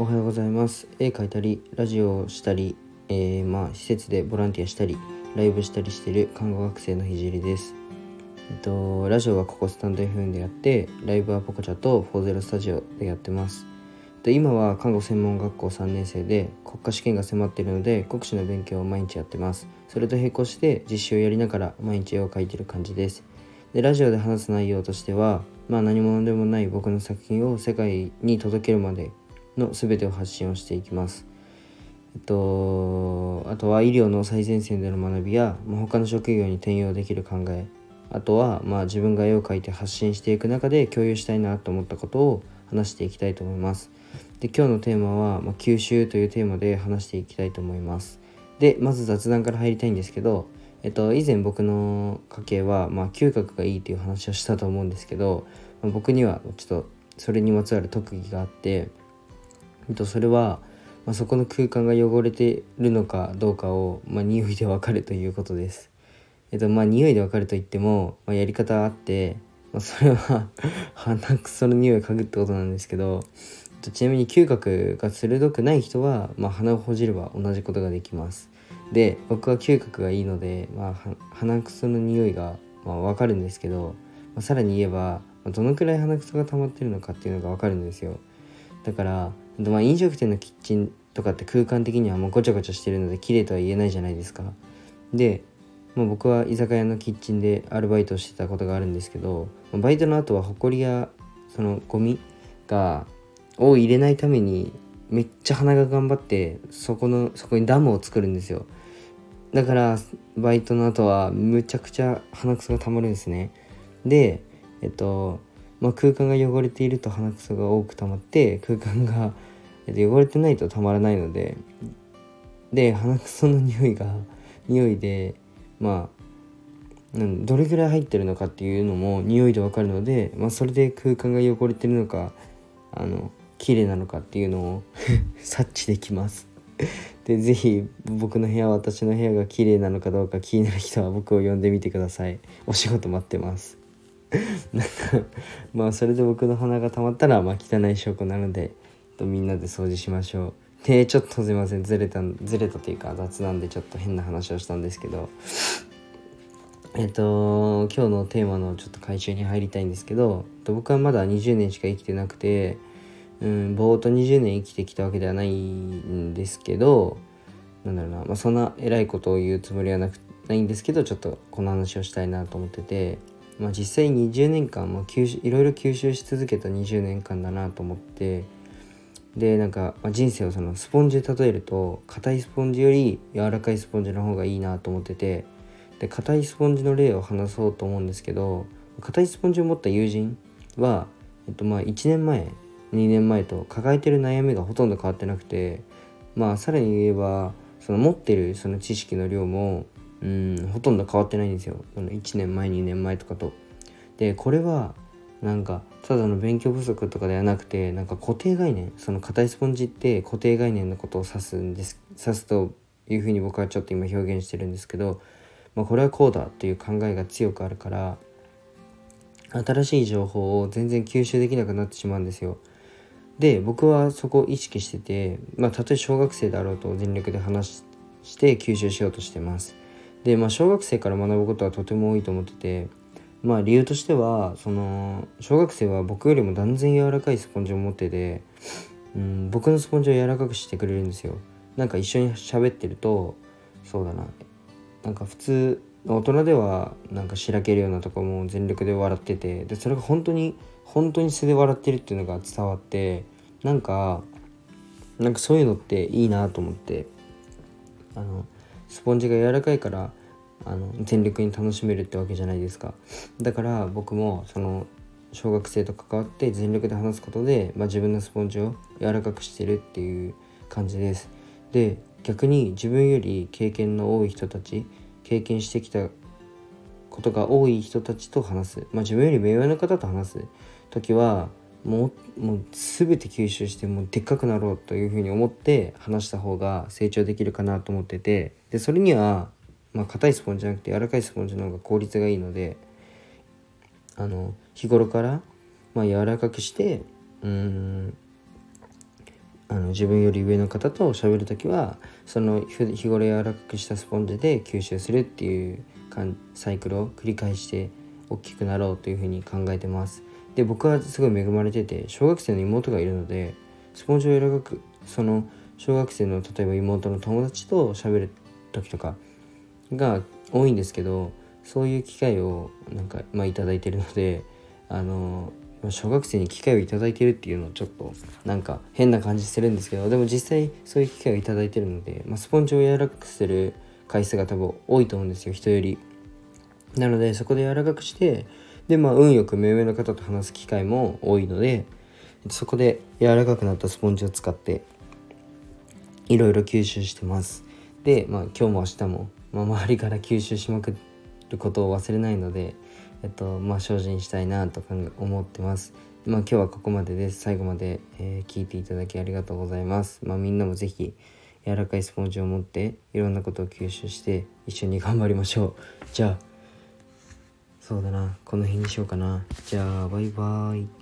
おはようございます。絵描いたりラジオをしたり、えー、まあ施設でボランティアしたりライブしたりしている看護学生のひじりです。えっとラジオはここスタンド FM でやってライブはポコチャと40スタジオでやってます。で今は看護専門学校3年生で国家試験が迫っているので国試の勉強を毎日やってます。それと並行して実習をやりながら毎日絵を描いてる感じです。でラジオで話す内容としてはまあ何者でもない僕の作品を世界に届けるまでの全てを発信をしていきます。えっと、あとは医療の最前線での学びや、まあ、他の職業に転用できる考えあとは、まあ、自分が絵を描いて発信していく中で共有したいなと思ったことを話していきたいと思います。で今日のテーマは、まあ、吸収というテーマで話していきたいと思います。でまず雑談から入りたいんですけど、えっと、以前僕の家系は、まあ、嗅覚がいいという話をしたと思うんですけど、まあ、僕にはちょっとそれにまつわる特技があってとそれは、まあ、そこの空間が汚れてるのかどうかを、まあ、匂いでわかるということです。えっとまあ匂いでわかると言っても、まあ、やり方あって、まあ、それは鼻くその匂いを嗅ぐってことなんですけどちなみに嗅覚が鋭くない人は、まあ、鼻をほじれば同じことができます。で僕は嗅覚がいいので、まあ、鼻くその匂いが、まあ、分かるんですけど、まあ、さらに言えばどのくらい鼻くそが溜まってるのかっていうのが分かるんですよだからまあ飲食店のキッチンとかって空間的にはもうごちゃごちゃしてるので綺麗とは言えないじゃないですか。で、まあ、僕は居酒屋のキッチンでアルバイトをしてたことがあるんですけどバイトの後はホコリやそのゴミがを入れないためにめっちゃ鼻が頑張ってそこのそこにダムを作るんですよ。だからバイトの後はむちゃくちゃ鼻くそがたまるんですね。でえっとまあ、空間が汚れていると鼻くそが多く溜まって空間が、えっと、汚れてないとたまらないのでで鼻くその匂いが 匂いでまあどれぐらい入ってるのかっていうのも匂いでわかるので、まあ、それで空間が汚れてるのかあの綺麗なのかっていうのを 察知できます。で是非僕の部屋私の部屋が綺麗なのかどうか気になる人は僕を呼んでみてください。お仕事待ってます。なんかまあそれで僕の鼻が溜まったらまあ汚い証拠なのでとみんなで掃除しましょう。でちょっとすいません。ずれたずれたというか雑なんでちょっと変な話をしたんですけど。えっと今日のテーマのちょっと回収に入りたいんですけど僕はまだ20年しか生きてなくてうんぼーっと20年生きてきたわけではないんですけどなんだろうな、まあ、そんな偉いことを言うつもりはなくないんですけどちょっとこの話をしたいなと思ってて。まあ、実際20年間も吸収いろいろ吸収し続けた20年間だなと思ってでなんか、まあ、人生をそのスポンジで例えると硬いスポンジより柔らかいスポンジの方がいいなと思っててで硬いスポンジの例を話そうと思うんですけど硬いスポンジを持った友人は、えっと、まあ1年前2年前と抱えてる悩みがほとんど変わってなくてまあさらに言えばその持ってるその知識の量もうんほとんど変わってないんですよその1年前2年前とかと。でこれはなんかただの勉強不足とかではなくてなんか固定概念その硬いスポンジって固定概念のことを指すんです指すというふうに僕はちょっと今表現してるんですけど、まあ、これはこうだという考えが強くあるから新しい情報を全然吸収できなくなってしまうんですよ。で僕はそこを意識しててまあたとえ小学生であろうと全力で話して吸収しようとしてます。でまあ小学生から学ぶことはとても多いと思っててまあ理由としてはその小学生は僕よりも断然柔らかいスポンジを持ってて、うん、僕のスポンジを柔らかくしてくれるんですよ。なんか一緒に喋ってるとそうだな。なんか普通大人ではなんかしらけるようなとこも全力で笑っててでそれが本当に本当に素で笑ってるっていうのが伝わってなんかなんかそういうのっていいなと思ってあのスポンジが柔らかいからあの全力に楽しめるってわけじゃないですか。だから僕もその小学生と関わって全力で話すことで、まあ、自分のスポンジを柔らかくしてるっていう感じです。で逆に自分より経験の多い人たち経験してきたことが多い人たちと話す、まあ、自分より目上の方と話す時はもうもう全て吸収してもうでっかくなろうというふうに思って話した方が成長できるかなと思っててでそれにはまあ硬いスポンジじゃなくて柔らかいスポンジの方が効率がいいのであの日頃からまあ柔らかくしてうんあの自分より上の方と喋る時はその日頃柔らかくしたスポンジで吸収するっていうサイクルを繰り返して大きくなろうというふうに考えてます。で僕はすごい恵まれてて小学生の妹がいるのでスポンジを柔らかくその小学生の例えば妹の友達と喋る時とかが多いんですけどそういう機会をなんかまあ頂いてるのであの小学生に機会を頂いてるっていうのをちょっとなんか変な感じするんですけどでも実際そういう機会を頂いてるので、まあ、スポンジを柔らかくする回数が多分多いと思うんですよ人より。なのでそこで柔らかくしてでまあ運よく目上の方と話す機会も多いのでそこで柔らかくなったスポンジを使っていろいろ吸収してます。でまあ今日も明日も、まあ、周りから吸収しまくることを忘れないのでえっとまあ精進したいなと思ってます。まあ今日はここまでです。最後まで、えー、聞いていただきありがとうございます。まあみんなも是非柔らかいスポンジを持っていろんなことを吸収して一緒に頑張りましょう。じゃあそうだなこの辺にしようかな。じゃあバイバーイ。